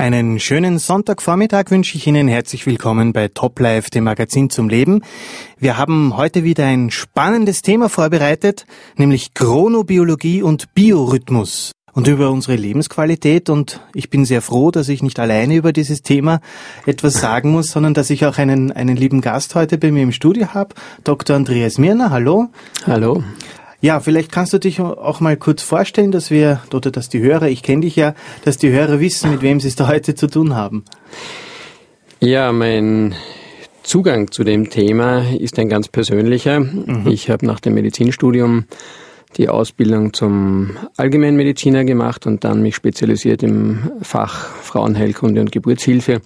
Einen schönen Sonntagvormittag wünsche ich Ihnen herzlich willkommen bei Top Life, dem Magazin zum Leben. Wir haben heute wieder ein spannendes Thema vorbereitet, nämlich Chronobiologie und Biorhythmus und über unsere Lebensqualität. Und ich bin sehr froh, dass ich nicht alleine über dieses Thema etwas sagen muss, sondern dass ich auch einen, einen lieben Gast heute bei mir im Studio habe, Dr. Andreas Mirner. Hallo. Hallo. Ja, vielleicht kannst du dich auch mal kurz vorstellen, dass wir, oder dass die Hörer, ich kenne dich ja, dass die Hörer wissen, mit wem sie es da heute zu tun haben. Ja, mein Zugang zu dem Thema ist ein ganz persönlicher. Mhm. Ich habe nach dem Medizinstudium die Ausbildung zum Allgemeinmediziner gemacht und dann mich spezialisiert im Fach Frauenheilkunde und Geburtshilfe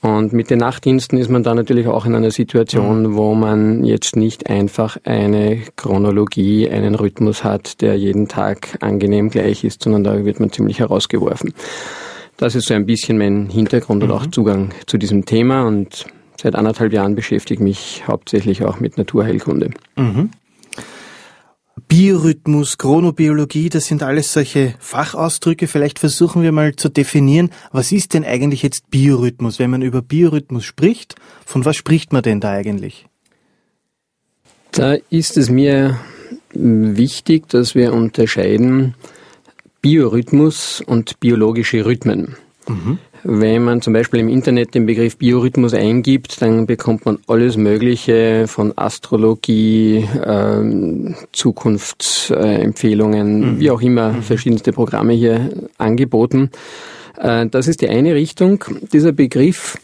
und mit den Nachtdiensten ist man da natürlich auch in einer Situation, mhm. wo man jetzt nicht einfach eine Chronologie, einen Rhythmus hat, der jeden Tag angenehm gleich ist, sondern da wird man ziemlich herausgeworfen. Das ist so ein bisschen mein Hintergrund mhm. und auch mhm. Zugang zu diesem Thema und seit anderthalb Jahren beschäftige ich mich hauptsächlich auch mit Naturheilkunde. Mhm. Biorhythmus, Chronobiologie, das sind alles solche Fachausdrücke. Vielleicht versuchen wir mal zu definieren, was ist denn eigentlich jetzt Biorhythmus? Wenn man über Biorhythmus spricht, von was spricht man denn da eigentlich? Da ist es mir wichtig, dass wir unterscheiden Biorhythmus und biologische Rhythmen. Mhm. Wenn man zum Beispiel im Internet den Begriff Biorhythmus eingibt, dann bekommt man alles Mögliche von Astrologie, äh, Zukunftsempfehlungen, mhm. wie auch immer, mhm. verschiedenste Programme hier angeboten. Äh, das ist die eine Richtung. Dieser Begriff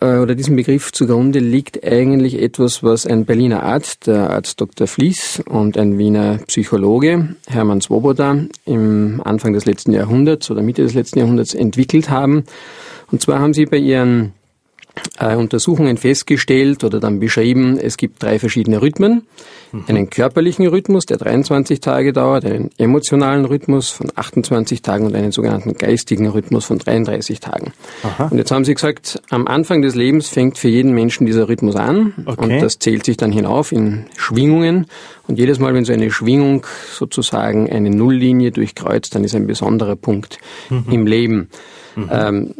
äh, oder diesem Begriff zugrunde liegt eigentlich etwas, was ein Berliner Arzt, der Arzt Dr. Fließ und ein Wiener Psychologe, Hermann Swoboda, im Anfang des letzten Jahrhunderts oder Mitte des letzten Jahrhunderts entwickelt haben. Und zwar haben sie bei ihren äh, Untersuchungen festgestellt oder dann beschrieben, es gibt drei verschiedene Rhythmen. Mhm. Einen körperlichen Rhythmus, der 23 Tage dauert, einen emotionalen Rhythmus von 28 Tagen und einen sogenannten geistigen Rhythmus von 33 Tagen. Aha. Und jetzt haben sie gesagt, am Anfang des Lebens fängt für jeden Menschen dieser Rhythmus an okay. und das zählt sich dann hinauf in Schwingungen. Und jedes Mal, wenn so eine Schwingung sozusagen eine Nulllinie durchkreuzt, dann ist ein besonderer Punkt mhm. im Leben. Mhm. Ähm,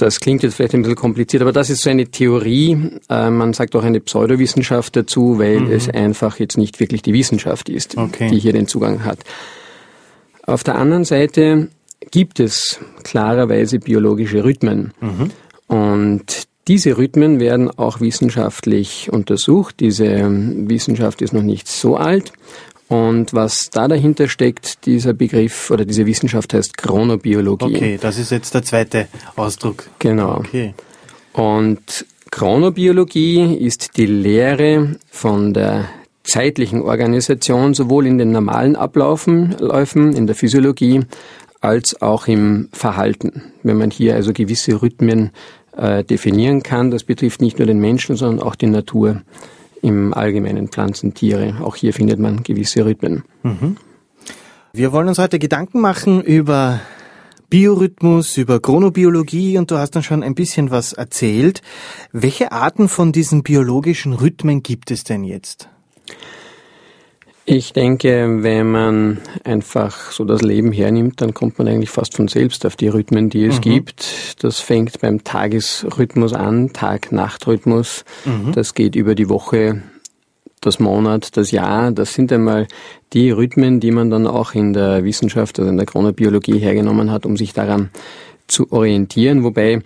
das klingt jetzt vielleicht ein bisschen kompliziert, aber das ist so eine Theorie. Äh, man sagt auch eine Pseudowissenschaft dazu, weil mhm. es einfach jetzt nicht wirklich die Wissenschaft ist, okay. die hier den Zugang hat. Auf der anderen Seite gibt es klarerweise biologische Rhythmen. Mhm. Und diese Rhythmen werden auch wissenschaftlich untersucht. Diese Wissenschaft ist noch nicht so alt und was da dahinter steckt, dieser Begriff oder diese Wissenschaft heißt Chronobiologie. Okay, das ist jetzt der zweite Ausdruck. Genau. Okay. Und Chronobiologie ist die Lehre von der zeitlichen Organisation sowohl in den normalen Abläufen, Läufen, in der Physiologie, als auch im Verhalten. Wenn man hier also gewisse Rhythmen äh, definieren kann, das betrifft nicht nur den Menschen, sondern auch die Natur im Allgemeinen Pflanzen, Tiere. Auch hier findet man gewisse Rhythmen. Mhm. Wir wollen uns heute Gedanken machen über Biorhythmus, über Chronobiologie und du hast dann schon ein bisschen was erzählt. Welche Arten von diesen biologischen Rhythmen gibt es denn jetzt? Ich denke, wenn man einfach so das Leben hernimmt, dann kommt man eigentlich fast von selbst auf die Rhythmen, die es mhm. gibt. Das fängt beim Tagesrhythmus an, Tag-Nacht-Rhythmus. Mhm. Das geht über die Woche, das Monat, das Jahr. Das sind einmal die Rhythmen, die man dann auch in der Wissenschaft, also in der Chronobiologie hergenommen hat, um sich daran zu orientieren. Wobei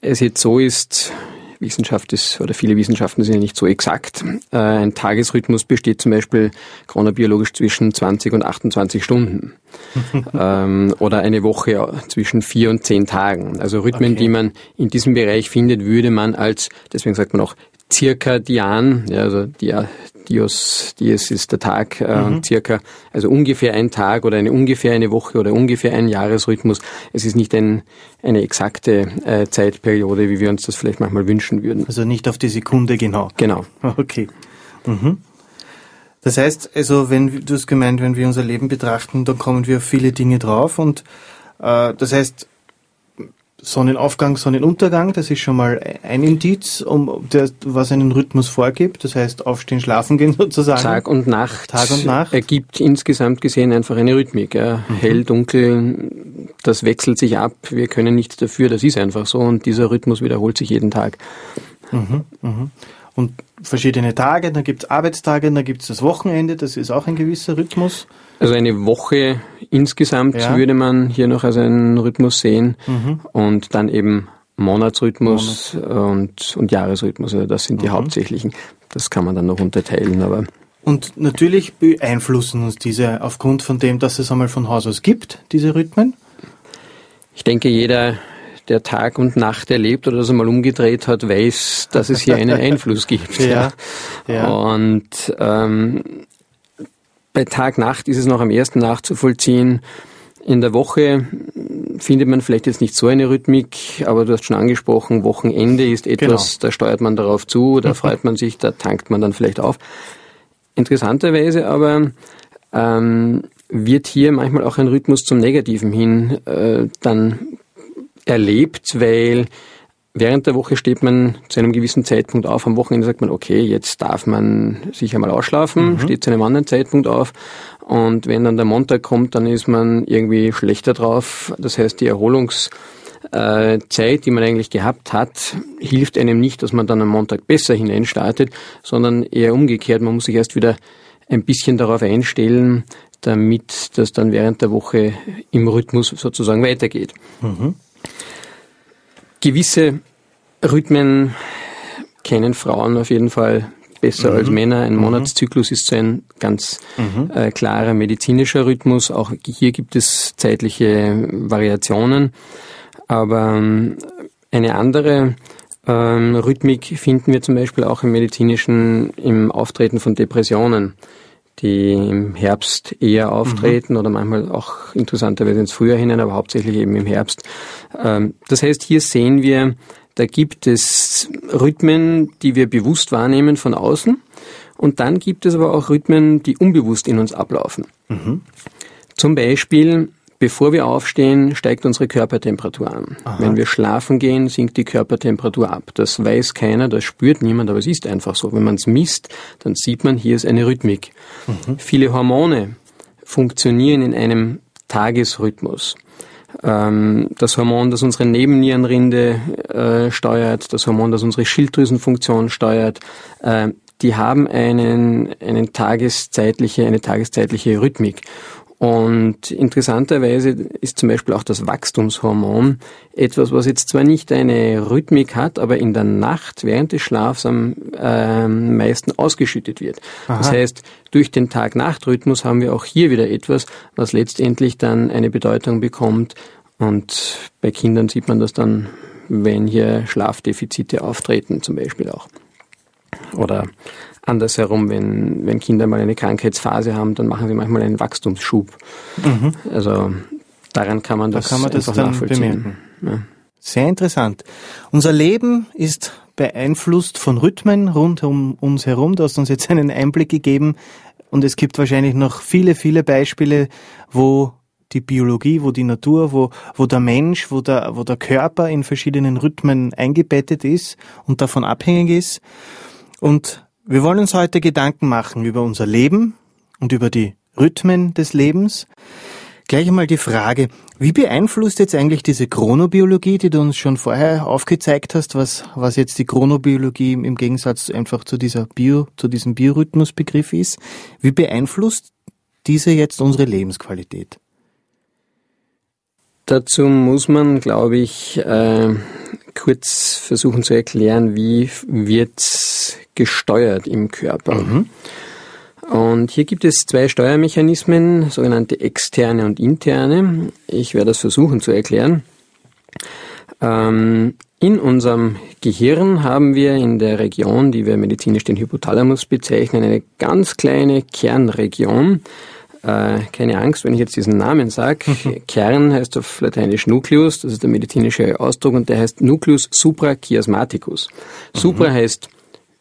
es jetzt so ist, Wissenschaft ist, oder viele Wissenschaften sind ja nicht so exakt. Äh, ein Tagesrhythmus besteht zum Beispiel chronobiologisch zwischen 20 und 28 Stunden. ähm, oder eine Woche zwischen vier und zehn Tagen. Also Rhythmen, okay. die man in diesem Bereich findet, würde man als, deswegen sagt man auch Zirkadian, ja, also Dia, Dios, Dies ist der Tag, äh, mhm. circa, also ungefähr ein Tag oder eine ungefähr eine Woche oder ungefähr ein Jahresrhythmus. Es ist nicht ein, eine exakte äh, Zeitperiode, wie wir uns das vielleicht manchmal wünschen würden. Also nicht auf die Sekunde genau. Genau. Okay. Mhm. Das heißt, also wenn du hast gemeint, wenn wir unser Leben betrachten, dann kommen wir auf viele Dinge drauf und äh, das heißt, Sonnenaufgang, Sonnenuntergang, das ist schon mal ein Indiz, um der, was einen Rhythmus vorgibt. Das heißt, aufstehen, schlafen gehen sozusagen. Tag und Nacht. Tag und Nacht. Ergibt insgesamt gesehen einfach eine Rhythmik. Ja. Mhm. Hell, dunkel, das wechselt sich ab. Wir können nichts dafür. Das ist einfach so. Und dieser Rhythmus wiederholt sich jeden Tag. Mhm, mh. Und verschiedene Tage, dann gibt es Arbeitstage, dann gibt es das Wochenende, das ist auch ein gewisser Rhythmus. Also eine Woche insgesamt ja. würde man hier noch als einen Rhythmus sehen mhm. und dann eben Monatsrhythmus Monat. und, und Jahresrhythmus. Also das sind die mhm. hauptsächlichen. Das kann man dann noch unterteilen, aber. Und natürlich beeinflussen uns diese aufgrund von dem, dass es einmal von Haus aus gibt, diese Rhythmen. Ich denke, jeder, der Tag und Nacht erlebt oder das einmal umgedreht hat, weiß, dass es hier einen Einfluss gibt. Ja, ja. Und ähm, bei Tag-Nacht ist es noch am ersten nachzuvollziehen. In der Woche findet man vielleicht jetzt nicht so eine Rhythmik, aber du hast schon angesprochen, Wochenende ist etwas, genau. da steuert man darauf zu, da freut man sich, da tankt man dann vielleicht auf. Interessanterweise aber ähm, wird hier manchmal auch ein Rhythmus zum Negativen hin äh, dann erlebt, weil Während der Woche steht man zu einem gewissen Zeitpunkt auf. Am Wochenende sagt man, okay, jetzt darf man sich einmal ausschlafen, mhm. steht zu einem anderen Zeitpunkt auf. Und wenn dann der Montag kommt, dann ist man irgendwie schlechter drauf. Das heißt, die Erholungszeit, die man eigentlich gehabt hat, hilft einem nicht, dass man dann am Montag besser hineinstartet, sondern eher umgekehrt. Man muss sich erst wieder ein bisschen darauf einstellen, damit das dann während der Woche im Rhythmus sozusagen weitergeht. Mhm. Gewisse Rhythmen kennen Frauen auf jeden Fall besser mhm. als Männer. Ein mhm. Monatszyklus ist so ein ganz mhm. äh, klarer medizinischer Rhythmus. Auch hier gibt es zeitliche Variationen. Aber ähm, eine andere ähm, Rhythmik finden wir zum Beispiel auch im medizinischen, im Auftreten von Depressionen die im Herbst eher auftreten mhm. oder manchmal auch interessanterweise ins Frühjahr hinein, aber hauptsächlich eben im Herbst. Ähm, das heißt, hier sehen wir, da gibt es Rhythmen, die wir bewusst wahrnehmen von außen und dann gibt es aber auch Rhythmen, die unbewusst in uns ablaufen. Mhm. Zum Beispiel Bevor wir aufstehen, steigt unsere Körpertemperatur an. Aha. Wenn wir schlafen gehen, sinkt die Körpertemperatur ab. Das weiß keiner, das spürt niemand, aber es ist einfach so. Wenn man es misst, dann sieht man, hier ist eine Rhythmik. Mhm. Viele Hormone funktionieren in einem Tagesrhythmus. Ähm, das Hormon, das unsere Nebennierenrinde äh, steuert, das Hormon, das unsere Schilddrüsenfunktion steuert, äh, die haben einen, einen tageszeitliche, eine tageszeitliche Rhythmik. Und interessanterweise ist zum Beispiel auch das Wachstumshormon etwas, was jetzt zwar nicht eine Rhythmik hat, aber in der Nacht während des Schlafs am äh, meisten ausgeschüttet wird. Aha. Das heißt, durch den Tag-Nacht-Rhythmus haben wir auch hier wieder etwas, was letztendlich dann eine Bedeutung bekommt. Und bei Kindern sieht man das dann, wenn hier Schlafdefizite auftreten, zum Beispiel auch. Oder andersherum, wenn, wenn Kinder mal eine Krankheitsphase haben, dann machen sie manchmal einen Wachstumsschub. Mhm. Also daran kann man das, da kann man das dann bemerken. Ja. Sehr interessant. Unser Leben ist beeinflusst von Rhythmen rund um uns herum. Du hast uns jetzt einen Einblick gegeben und es gibt wahrscheinlich noch viele, viele Beispiele, wo die Biologie, wo die Natur, wo, wo der Mensch, wo der, wo der Körper in verschiedenen Rhythmen eingebettet ist und davon abhängig ist. Und wir wollen uns heute Gedanken machen über unser Leben und über die Rhythmen des Lebens. Gleich einmal die Frage, wie beeinflusst jetzt eigentlich diese Chronobiologie, die du uns schon vorher aufgezeigt hast, was, was jetzt die Chronobiologie im Gegensatz einfach zu dieser Bio, zu diesem Biorhythmusbegriff ist, wie beeinflusst diese jetzt unsere Lebensqualität? Dazu muss man, glaube ich, äh, kurz versuchen zu erklären, wie wird gesteuert im Körper. Mhm. Und hier gibt es zwei Steuermechanismen, sogenannte externe und interne. Ich werde das versuchen zu erklären. Ähm, in unserem Gehirn haben wir in der Region, die wir medizinisch den Hypothalamus bezeichnen, eine ganz kleine Kernregion, äh, keine Angst, wenn ich jetzt diesen Namen sage. Mhm. Kern heißt auf Lateinisch Nucleus, das ist der medizinische Ausdruck, und der heißt Nucleus suprachiasmaticus. Mhm. Supra heißt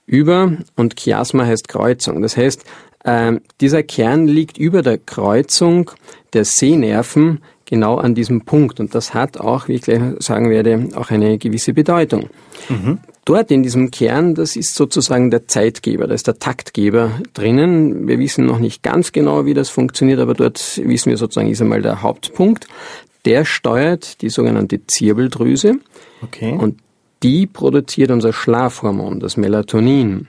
über und Chiasma heißt Kreuzung. Das heißt, äh, dieser Kern liegt über der Kreuzung der Sehnerven genau an diesem Punkt. Und das hat auch, wie ich gleich sagen werde, auch eine gewisse Bedeutung. Mhm. Dort in diesem Kern, das ist sozusagen der Zeitgeber, da ist der Taktgeber drinnen. Wir wissen noch nicht ganz genau, wie das funktioniert, aber dort wissen wir sozusagen, ist einmal der Hauptpunkt. Der steuert die sogenannte Zirbeldrüse. Okay. Und die produziert unser Schlafhormon, das Melatonin.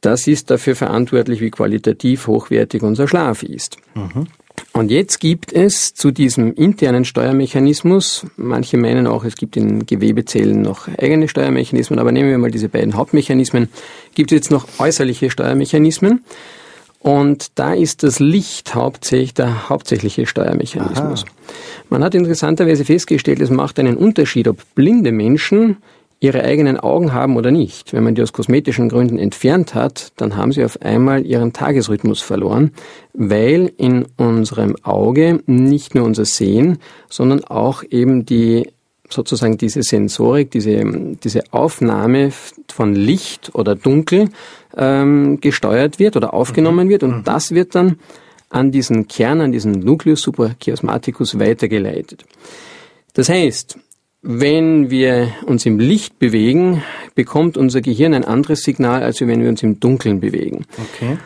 Das ist dafür verantwortlich, wie qualitativ hochwertig unser Schlaf ist. Mhm. Und jetzt gibt es zu diesem internen Steuermechanismus, manche meinen auch, es gibt in Gewebezellen noch eigene Steuermechanismen, aber nehmen wir mal diese beiden Hauptmechanismen, gibt es jetzt noch äußerliche Steuermechanismen. Und da ist das Licht hauptsächlich der hauptsächliche Steuermechanismus. Aha. Man hat interessanterweise festgestellt, es macht einen Unterschied, ob blinde Menschen ihre eigenen Augen haben oder nicht. Wenn man die aus kosmetischen Gründen entfernt hat, dann haben sie auf einmal ihren Tagesrhythmus verloren, weil in unserem Auge nicht nur unser Sehen, sondern auch eben die sozusagen diese Sensorik, diese, diese Aufnahme von Licht oder Dunkel ähm, gesteuert wird oder aufgenommen mhm. wird und mhm. das wird dann an diesen Kern, an diesen Nucleus suprachiasmaticus weitergeleitet. Das heißt, wenn wir uns im Licht bewegen, bekommt unser Gehirn ein anderes Signal, als wenn wir uns im Dunkeln bewegen. Okay.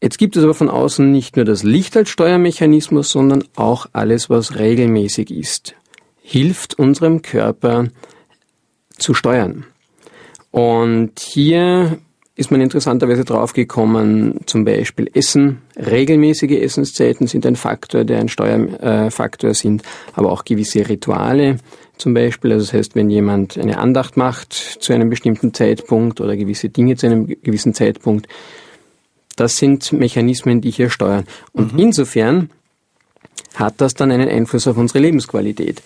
Jetzt gibt es aber von außen nicht nur das Licht als Steuermechanismus, sondern auch alles, was regelmäßig ist, hilft unserem Körper zu steuern. Und hier ist man interessanterweise draufgekommen, zum Beispiel Essen. Regelmäßige Essenszeiten sind ein Faktor, der ein Steuerfaktor sind, aber auch gewisse Rituale zum Beispiel. Also das heißt, wenn jemand eine Andacht macht zu einem bestimmten Zeitpunkt oder gewisse Dinge zu einem gewissen Zeitpunkt, das sind Mechanismen, die hier steuern. Und mhm. insofern hat das dann einen Einfluss auf unsere Lebensqualität,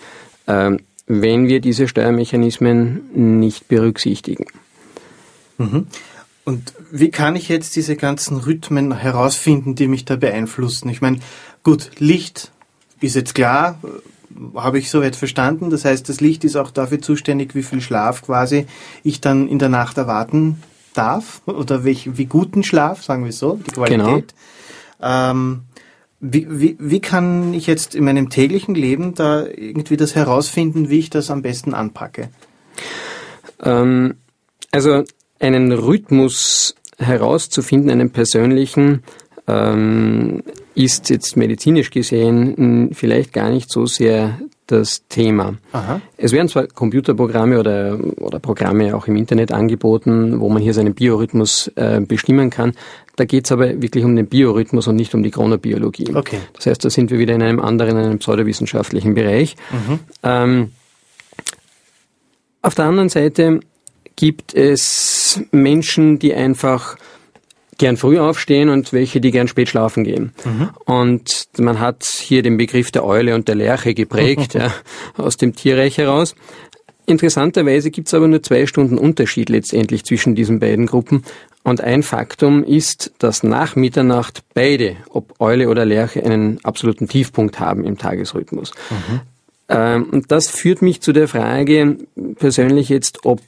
ähm, wenn wir diese Steuermechanismen nicht berücksichtigen. Mhm. Und wie kann ich jetzt diese ganzen Rhythmen herausfinden, die mich da beeinflussen? Ich meine, gut, Licht ist jetzt klar, habe ich soweit verstanden. Das heißt, das Licht ist auch dafür zuständig, wie viel Schlaf quasi ich dann in der Nacht erwarten darf oder welch, wie guten Schlaf, sagen wir so, die Qualität. Genau. Ähm, wie, wie, wie kann ich jetzt in meinem täglichen Leben da irgendwie das herausfinden, wie ich das am besten anpacke? Ähm, also einen Rhythmus herauszufinden, einen persönlichen, ähm, ist jetzt medizinisch gesehen vielleicht gar nicht so sehr das Thema. Aha. Es werden zwar Computerprogramme oder, oder Programme auch im Internet angeboten, wo man hier seinen Biorhythmus äh, bestimmen kann. Da geht es aber wirklich um den Biorhythmus und nicht um die Chronobiologie. Okay. Das heißt, da sind wir wieder in einem anderen, in einem pseudowissenschaftlichen Bereich. Mhm. Ähm, auf der anderen Seite gibt es Menschen, die einfach gern früh aufstehen und welche, die gern spät schlafen gehen. Mhm. Und man hat hier den Begriff der Eule und der Lerche geprägt, ja, aus dem Tierreich heraus. Interessanterweise gibt es aber nur zwei Stunden Unterschied letztendlich zwischen diesen beiden Gruppen. Und ein Faktum ist, dass nach Mitternacht beide, ob Eule oder Lerche, einen absoluten Tiefpunkt haben im Tagesrhythmus. Mhm. Ähm, und das führt mich zu der Frage persönlich jetzt, ob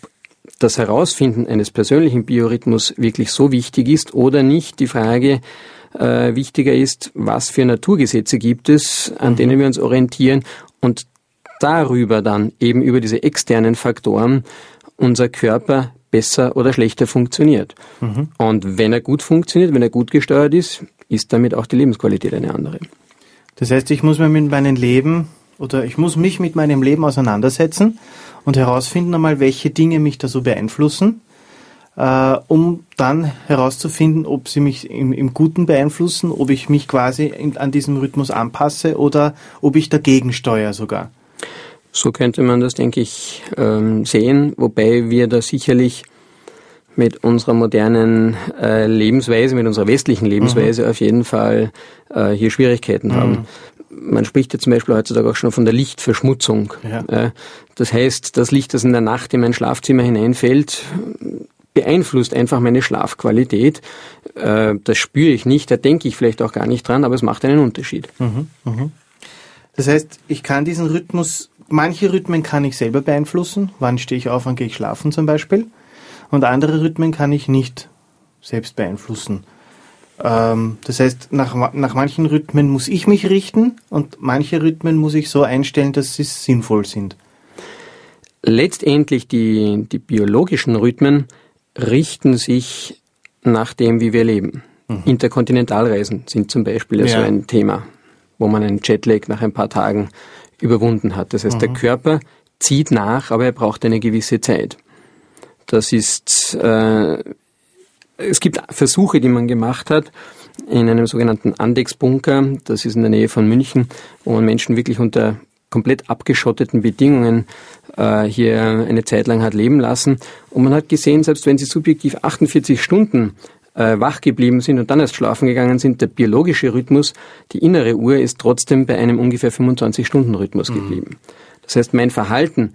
das Herausfinden eines persönlichen Biorhythmus wirklich so wichtig ist oder nicht. Die Frage äh, wichtiger ist, was für Naturgesetze gibt es, an mhm. denen wir uns orientieren und darüber dann eben über diese externen Faktoren unser Körper besser oder schlechter funktioniert. Mhm. Und wenn er gut funktioniert, wenn er gut gesteuert ist, ist damit auch die Lebensqualität eine andere. Das heißt, ich muss mir mit meinem Leben oder ich muss mich mit meinem Leben auseinandersetzen und herausfinden einmal, welche Dinge mich da so beeinflussen, äh, um dann herauszufinden, ob sie mich im, im Guten beeinflussen, ob ich mich quasi in, an diesem Rhythmus anpasse oder ob ich dagegen steuere sogar. So könnte man das, denke ich, ähm, sehen, wobei wir da sicherlich mit unserer modernen äh, Lebensweise, mit unserer westlichen Lebensweise mhm. auf jeden Fall äh, hier Schwierigkeiten mhm. haben man spricht ja zum Beispiel heutzutage auch schon von der Lichtverschmutzung. Ja. Das heißt, das Licht, das in der Nacht in mein Schlafzimmer hineinfällt, beeinflusst einfach meine Schlafqualität. Äh, das spüre ich nicht, da denke ich vielleicht auch gar nicht dran, aber es macht einen Unterschied. Mhm, mhm. Das heißt, ich kann diesen Rhythmus, manche Rhythmen kann ich selber beeinflussen. Wann stehe ich auf, wann gehe ich schlafen zum Beispiel. Und andere Rhythmen kann ich nicht selbst beeinflussen. Ähm, das heißt, nach, nach manchen Rhythmen muss ich mich richten und manche Rhythmen muss ich so einstellen, dass sie sinnvoll sind. Letztendlich die, die biologischen Rhythmen richten sich nach dem, wie wir leben. Mhm. Interkontinentalreisen sind zum Beispiel ja. so ein Thema, wo man einen Jetlag nach ein paar Tagen überwunden hat. Das heißt, mhm. der Körper zieht nach, aber er braucht eine gewisse Zeit. Das ist, äh, es gibt Versuche, die man gemacht hat, in einem sogenannten Andex-Bunker, das ist in der Nähe von München, wo man Menschen wirklich unter komplett abgeschotteten Bedingungen äh, hier eine Zeit lang hat leben lassen. Und man hat gesehen, selbst wenn sie subjektiv 48 Stunden äh, wach geblieben sind und dann erst schlafen gegangen sind, der biologische Rhythmus, die innere Uhr ist trotzdem bei einem ungefähr 25-Stunden-Rhythmus mhm. geblieben. Das heißt, mein Verhalten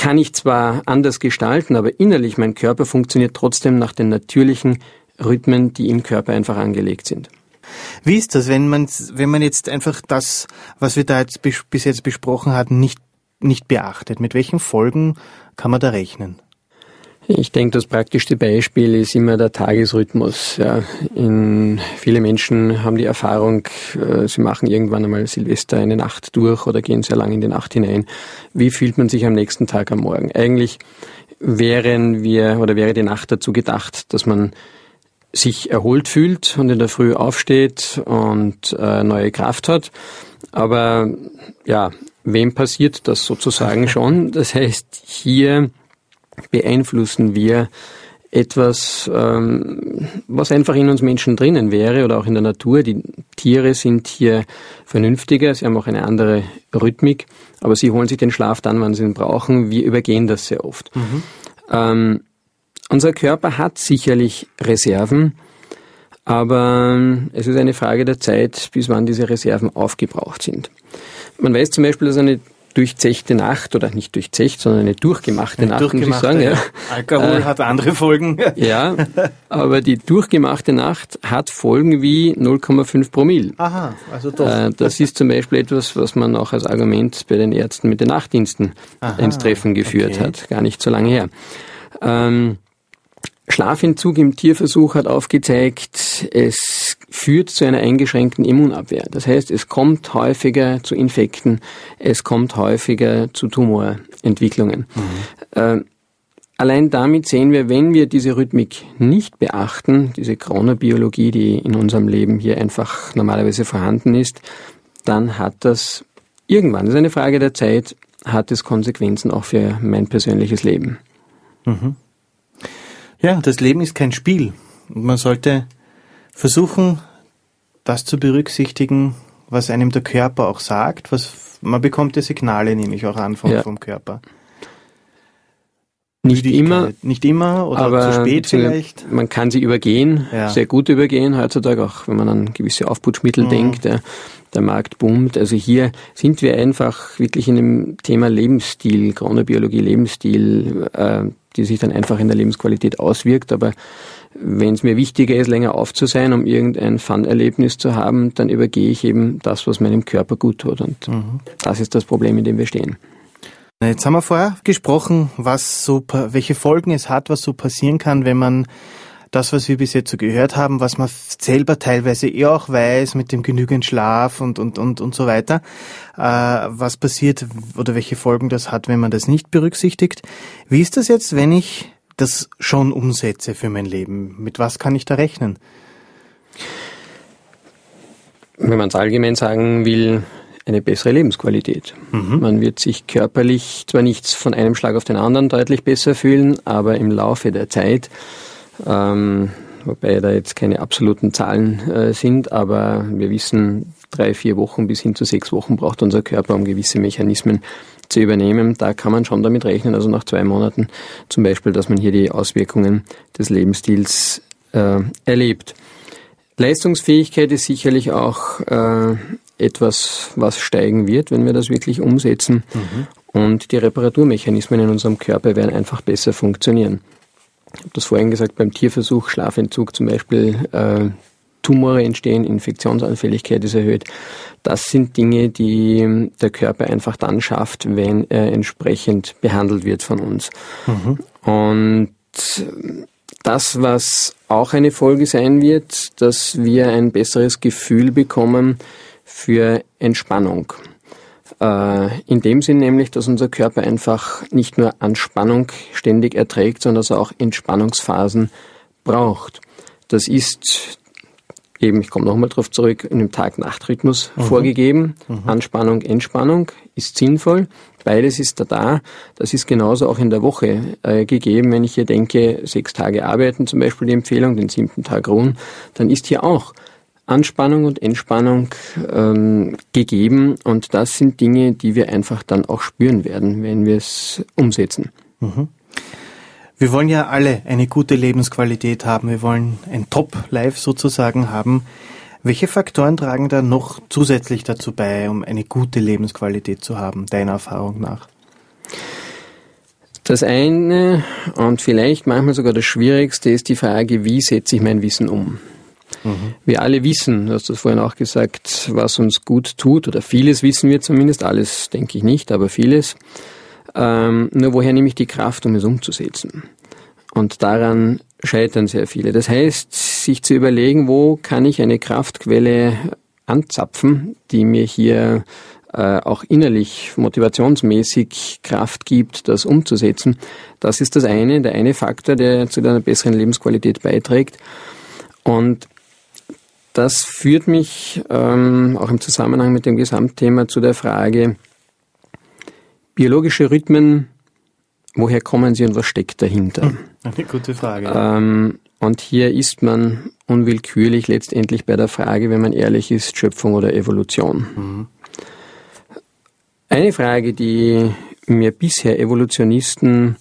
kann ich zwar anders gestalten, aber innerlich mein Körper funktioniert trotzdem nach den natürlichen Rhythmen, die im Körper einfach angelegt sind. Wie ist das, wenn man, wenn man jetzt einfach das, was wir da jetzt bis jetzt besprochen hatten, nicht, nicht beachtet? Mit welchen Folgen kann man da rechnen? Ich denke, das praktischste Beispiel ist immer der Tagesrhythmus. Ja. In, viele Menschen haben die Erfahrung, äh, sie machen irgendwann einmal Silvester eine Nacht durch oder gehen sehr lang in die Nacht hinein. Wie fühlt man sich am nächsten Tag am Morgen? Eigentlich wären wir oder wäre die Nacht dazu gedacht, dass man sich erholt fühlt und in der Früh aufsteht und äh, neue Kraft hat. Aber ja, wem passiert das sozusagen schon? Das heißt, hier beeinflussen wir etwas, ähm, was einfach in uns Menschen drinnen wäre oder auch in der Natur. Die Tiere sind hier vernünftiger, sie haben auch eine andere Rhythmik, aber sie holen sich den Schlaf dann, wann sie ihn brauchen. Wir übergehen das sehr oft. Mhm. Ähm, unser Körper hat sicherlich Reserven, aber es ist eine Frage der Zeit, bis wann diese Reserven aufgebraucht sind. Man weiß zum Beispiel, dass eine durchzechte Nacht oder nicht durchzecht, sondern eine durchgemachte eine Nacht, durchgemachte, muss ich sagen. Ja. Alkohol äh, hat andere Folgen. ja, aber die durchgemachte Nacht hat Folgen wie 0,5 Promille. Aha, also doch. Äh, das ist zum Beispiel etwas, was man auch als Argument bei den Ärzten mit den Nachtdiensten Aha, ins Treffen geführt okay. hat, gar nicht so lange her. Ähm, Schlafentzug im Tierversuch hat aufgezeigt, es führt zu einer eingeschränkten Immunabwehr. Das heißt, es kommt häufiger zu Infekten, es kommt häufiger zu Tumorentwicklungen. Mhm. Äh, allein damit sehen wir, wenn wir diese Rhythmik nicht beachten, diese Chronobiologie, die in unserem Leben hier einfach normalerweise vorhanden ist, dann hat das irgendwann, das ist eine Frage der Zeit, hat es Konsequenzen auch für mein persönliches Leben. Mhm. Ja, das Leben ist kein Spiel. Und man sollte versuchen, das zu berücksichtigen, was einem der Körper auch sagt. Was, man bekommt ja Signale, nehme ich auch an, vom, ja. vom Körper. Nicht immer. Nicht immer oder aber zu spät vielleicht. Man kann sie übergehen, ja. sehr gut übergehen heutzutage, auch wenn man an gewisse Aufputschmittel mhm. denkt. Der, der Markt boomt. Also hier sind wir einfach wirklich in dem Thema Lebensstil, Chronobiologie, Lebensstil, äh, die sich dann einfach in der Lebensqualität auswirkt. Aber wenn es mir wichtiger ist, länger aufzusein, um irgendein Fun-Erlebnis zu haben, dann übergehe ich eben das, was meinem Körper gut tut. Und mhm. das ist das Problem, in dem wir stehen. Jetzt haben wir vorher gesprochen, was so, welche Folgen es hat, was so passieren kann, wenn man das, was wir bis jetzt so gehört haben, was man selber teilweise eh auch weiß mit dem genügend Schlaf und, und, und, und so weiter, äh, was passiert oder welche Folgen das hat, wenn man das nicht berücksichtigt. Wie ist das jetzt, wenn ich das schon umsetze für mein Leben? Mit was kann ich da rechnen? Wenn man es allgemein sagen will, eine bessere Lebensqualität. Mhm. Man wird sich körperlich zwar nichts von einem Schlag auf den anderen deutlich besser fühlen, aber im Laufe der Zeit, ähm, wobei da jetzt keine absoluten Zahlen äh, sind, aber wir wissen, drei, vier Wochen bis hin zu sechs Wochen braucht unser Körper, um gewisse Mechanismen zu übernehmen. Da kann man schon damit rechnen, also nach zwei Monaten zum Beispiel, dass man hier die Auswirkungen des Lebensstils äh, erlebt. Leistungsfähigkeit ist sicherlich auch äh, etwas, was steigen wird, wenn wir das wirklich umsetzen. Mhm. Und die Reparaturmechanismen in unserem Körper werden einfach besser funktionieren. Ich habe das vorhin gesagt, beim Tierversuch, Schlafentzug zum Beispiel, äh, Tumore entstehen, Infektionsanfälligkeit ist erhöht. Das sind Dinge, die der Körper einfach dann schafft, wenn er entsprechend behandelt wird von uns. Mhm. Und das, was auch eine Folge sein wird, dass wir ein besseres Gefühl bekommen für Entspannung. Äh, in dem Sinn nämlich, dass unser Körper einfach nicht nur Anspannung ständig erträgt, sondern dass er auch Entspannungsphasen braucht. Das ist eben, ich komme nochmal darauf zurück, in dem Tag-Nacht-Rhythmus mhm. vorgegeben. Mhm. Anspannung, Entspannung ist sinnvoll. Beides ist da da. Das ist genauso auch in der Woche äh, gegeben. Wenn ich hier denke, sechs Tage arbeiten, zum Beispiel die Empfehlung, den siebten Tag ruhen, dann ist hier auch Anspannung und Entspannung ähm, gegeben. Und das sind Dinge, die wir einfach dann auch spüren werden, wenn wir es umsetzen. Mhm. Wir wollen ja alle eine gute Lebensqualität haben. Wir wollen ein Top-Life sozusagen haben. Welche Faktoren tragen da noch zusätzlich dazu bei, um eine gute Lebensqualität zu haben, deiner Erfahrung nach? Das eine und vielleicht manchmal sogar das Schwierigste ist die Frage, wie setze ich mein Wissen um? Mhm. Wir alle wissen, du hast das vorhin auch gesagt, was uns gut tut, oder vieles wissen wir zumindest, alles denke ich nicht, aber vieles. Ähm, nur woher nehme ich die Kraft, um es umzusetzen? Und daran scheitern sehr viele. Das heißt, sich zu überlegen, wo kann ich eine Kraftquelle anzapfen, die mir hier äh, auch innerlich motivationsmäßig Kraft gibt, das umzusetzen. Das ist das eine, der eine Faktor, der zu einer besseren Lebensqualität beiträgt. Und das führt mich ähm, auch im Zusammenhang mit dem Gesamtthema zu der Frage, biologische Rhythmen, woher kommen sie und was steckt dahinter? Hm, eine gute Frage. Ähm, und hier ist man unwillkürlich letztendlich bei der Frage, wenn man ehrlich ist, Schöpfung oder Evolution. Mhm. Eine Frage, die mir bisher Evolutionisten,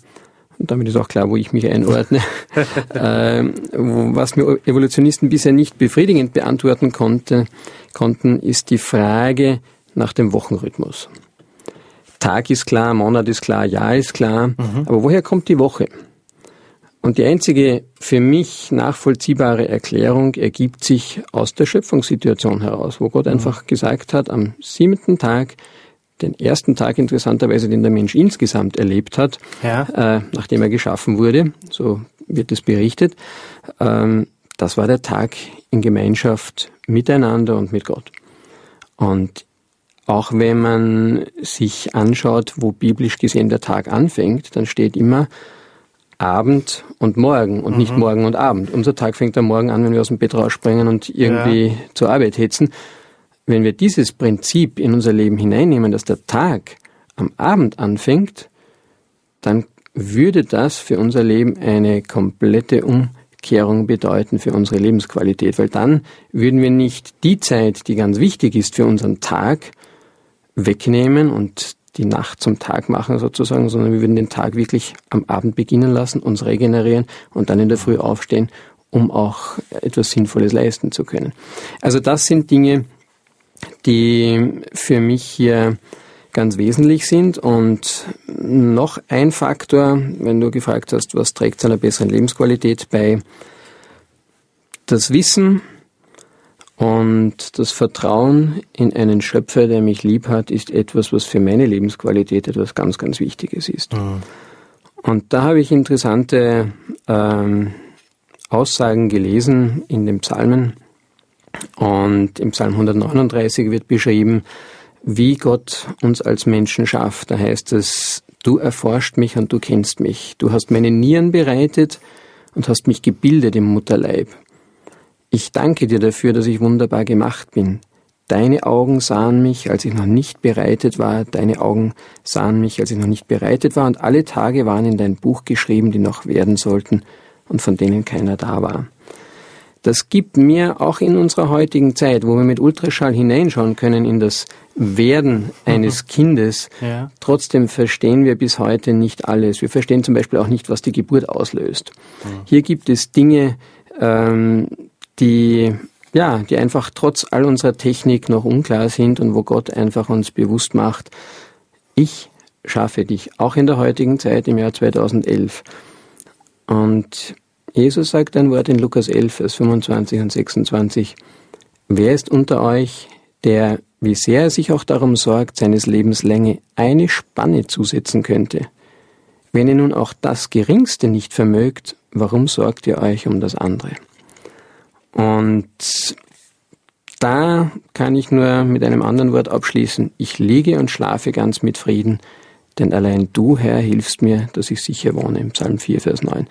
und damit ist auch klar, wo ich mich einordne, äh, was mir Evolutionisten bisher nicht befriedigend beantworten konnte, konnten, ist die Frage nach dem Wochenrhythmus. Tag ist klar, Monat ist klar, Jahr ist klar. Mhm. Aber woher kommt die Woche? Und die einzige für mich nachvollziehbare Erklärung ergibt sich aus der Schöpfungssituation heraus, wo Gott mhm. einfach gesagt hat, am siebten Tag, den ersten Tag interessanterweise, den der Mensch insgesamt erlebt hat, ja. äh, nachdem er geschaffen wurde, so wird es berichtet, ähm, das war der Tag in Gemeinschaft miteinander und mit Gott. Und auch wenn man sich anschaut, wo biblisch gesehen der Tag anfängt, dann steht immer Abend und Morgen und mhm. nicht Morgen und Abend. Unser Tag fängt am Morgen an, wenn wir aus dem Bett rausspringen und irgendwie ja. zur Arbeit hetzen. Wenn wir dieses Prinzip in unser Leben hineinnehmen, dass der Tag am Abend anfängt, dann würde das für unser Leben eine komplette Umkehrung bedeuten für unsere Lebensqualität, weil dann würden wir nicht die Zeit, die ganz wichtig ist für unseren Tag, wegnehmen und die Nacht zum Tag machen sozusagen, sondern wir würden den Tag wirklich am Abend beginnen lassen, uns regenerieren und dann in der Früh aufstehen, um auch etwas Sinnvolles leisten zu können. Also das sind Dinge, die für mich hier ganz wesentlich sind. Und noch ein Faktor, wenn du gefragt hast, was trägt zu einer besseren Lebensqualität bei, das Wissen, und das Vertrauen in einen Schöpfer, der mich lieb hat, ist etwas, was für meine Lebensqualität etwas ganz, ganz Wichtiges ist. Mhm. Und da habe ich interessante ähm, Aussagen gelesen in den Psalmen. Und im Psalm 139 wird beschrieben, wie Gott uns als Menschen schafft. Da heißt es, du erforscht mich und du kennst mich. Du hast meine Nieren bereitet und hast mich gebildet im Mutterleib. Ich danke dir dafür, dass ich wunderbar gemacht bin. Deine Augen sahen mich, als ich noch nicht bereitet war, deine Augen sahen mich, als ich noch nicht bereitet war, und alle Tage waren in dein Buch geschrieben, die noch werden sollten und von denen keiner da war. Das gibt mir auch in unserer heutigen Zeit, wo wir mit Ultraschall hineinschauen können in das Werden eines mhm. Kindes, ja. trotzdem verstehen wir bis heute nicht alles. Wir verstehen zum Beispiel auch nicht, was die Geburt auslöst. Mhm. Hier gibt es Dinge, ähm, die ja, die einfach trotz all unserer Technik noch unklar sind und wo Gott einfach uns bewusst macht, ich schaffe dich, auch in der heutigen Zeit im Jahr 2011. Und Jesus sagt ein Wort in Lukas 11, Vers 25 und 26, wer ist unter euch, der, wie sehr er sich auch darum sorgt, seines Lebens Länge eine Spanne zusetzen könnte? Wenn ihr nun auch das Geringste nicht vermögt, warum sorgt ihr euch um das andere? Und da kann ich nur mit einem anderen Wort abschließen. Ich liege und schlafe ganz mit Frieden, denn allein du, Herr, hilfst mir, dass ich sicher wohne. Psalm 4, Vers 9.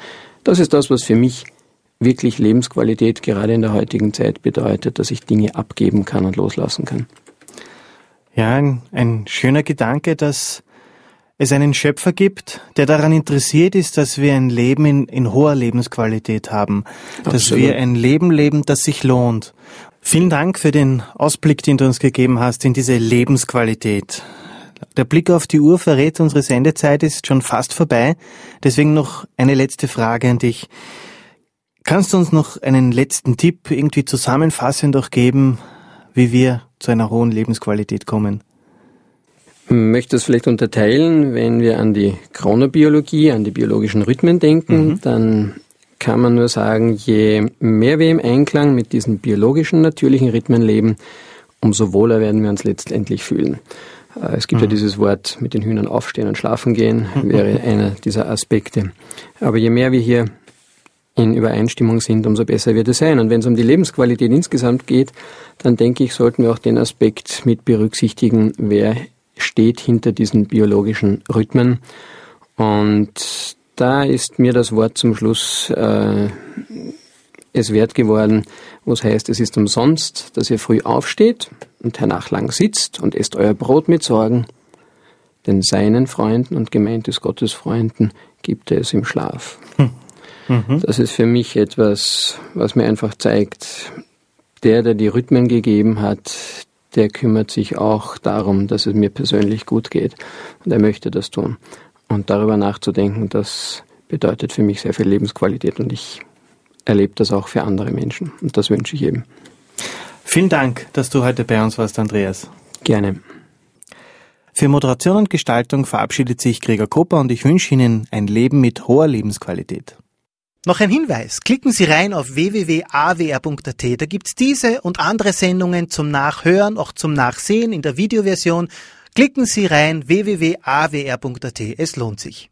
Das ist das, was für mich wirklich Lebensqualität gerade in der heutigen Zeit bedeutet, dass ich Dinge abgeben kann und loslassen kann. Ja, ein, ein schöner Gedanke, dass es einen Schöpfer gibt, der daran interessiert ist, dass wir ein Leben in, in hoher Lebensqualität haben, Absolut. dass wir ein Leben leben, das sich lohnt. Vielen Dank für den Ausblick, den du uns gegeben hast in diese Lebensqualität. Der Blick auf die Uhr verrät, unsere Sendezeit ist schon fast vorbei. Deswegen noch eine letzte Frage an dich. Kannst du uns noch einen letzten Tipp irgendwie zusammenfassend auch geben, wie wir zu einer hohen Lebensqualität kommen? möchte es vielleicht unterteilen, wenn wir an die Chronobiologie, an die biologischen Rhythmen denken, mhm. dann kann man nur sagen, je mehr wir im Einklang mit diesen biologischen, natürlichen Rhythmen leben, umso wohler werden wir uns letztendlich fühlen. Äh, es gibt mhm. ja dieses Wort mit den Hühnern aufstehen und schlafen gehen, wäre einer dieser Aspekte. Aber je mehr wir hier in Übereinstimmung sind, umso besser wird es sein. Und wenn es um die Lebensqualität insgesamt geht, dann denke ich, sollten wir auch den Aspekt mit berücksichtigen, wer steht hinter diesen biologischen Rhythmen. Und da ist mir das Wort zum Schluss äh, es wert geworden, wo es heißt, es ist umsonst, dass ihr früh aufsteht und hernach lang sitzt und esst euer Brot mit Sorgen, denn seinen Freunden und gemeint ist Gottes Freunden gibt er es im Schlaf. Hm. Mhm. Das ist für mich etwas, was mir einfach zeigt, der, der die Rhythmen gegeben hat, der kümmert sich auch darum, dass es mir persönlich gut geht. Und er möchte das tun. Und darüber nachzudenken, das bedeutet für mich sehr viel Lebensqualität und ich erlebe das auch für andere Menschen. Und das wünsche ich eben. Vielen Dank, dass du heute bei uns warst, Andreas. Gerne. Für Moderation und Gestaltung verabschiedet sich Gregor Kopper und ich wünsche Ihnen ein Leben mit hoher Lebensqualität. Noch ein Hinweis. Klicken Sie rein auf www.awr.at. Da gibt's diese und andere Sendungen zum Nachhören, auch zum Nachsehen in der Videoversion. Klicken Sie rein www.awr.at. Es lohnt sich.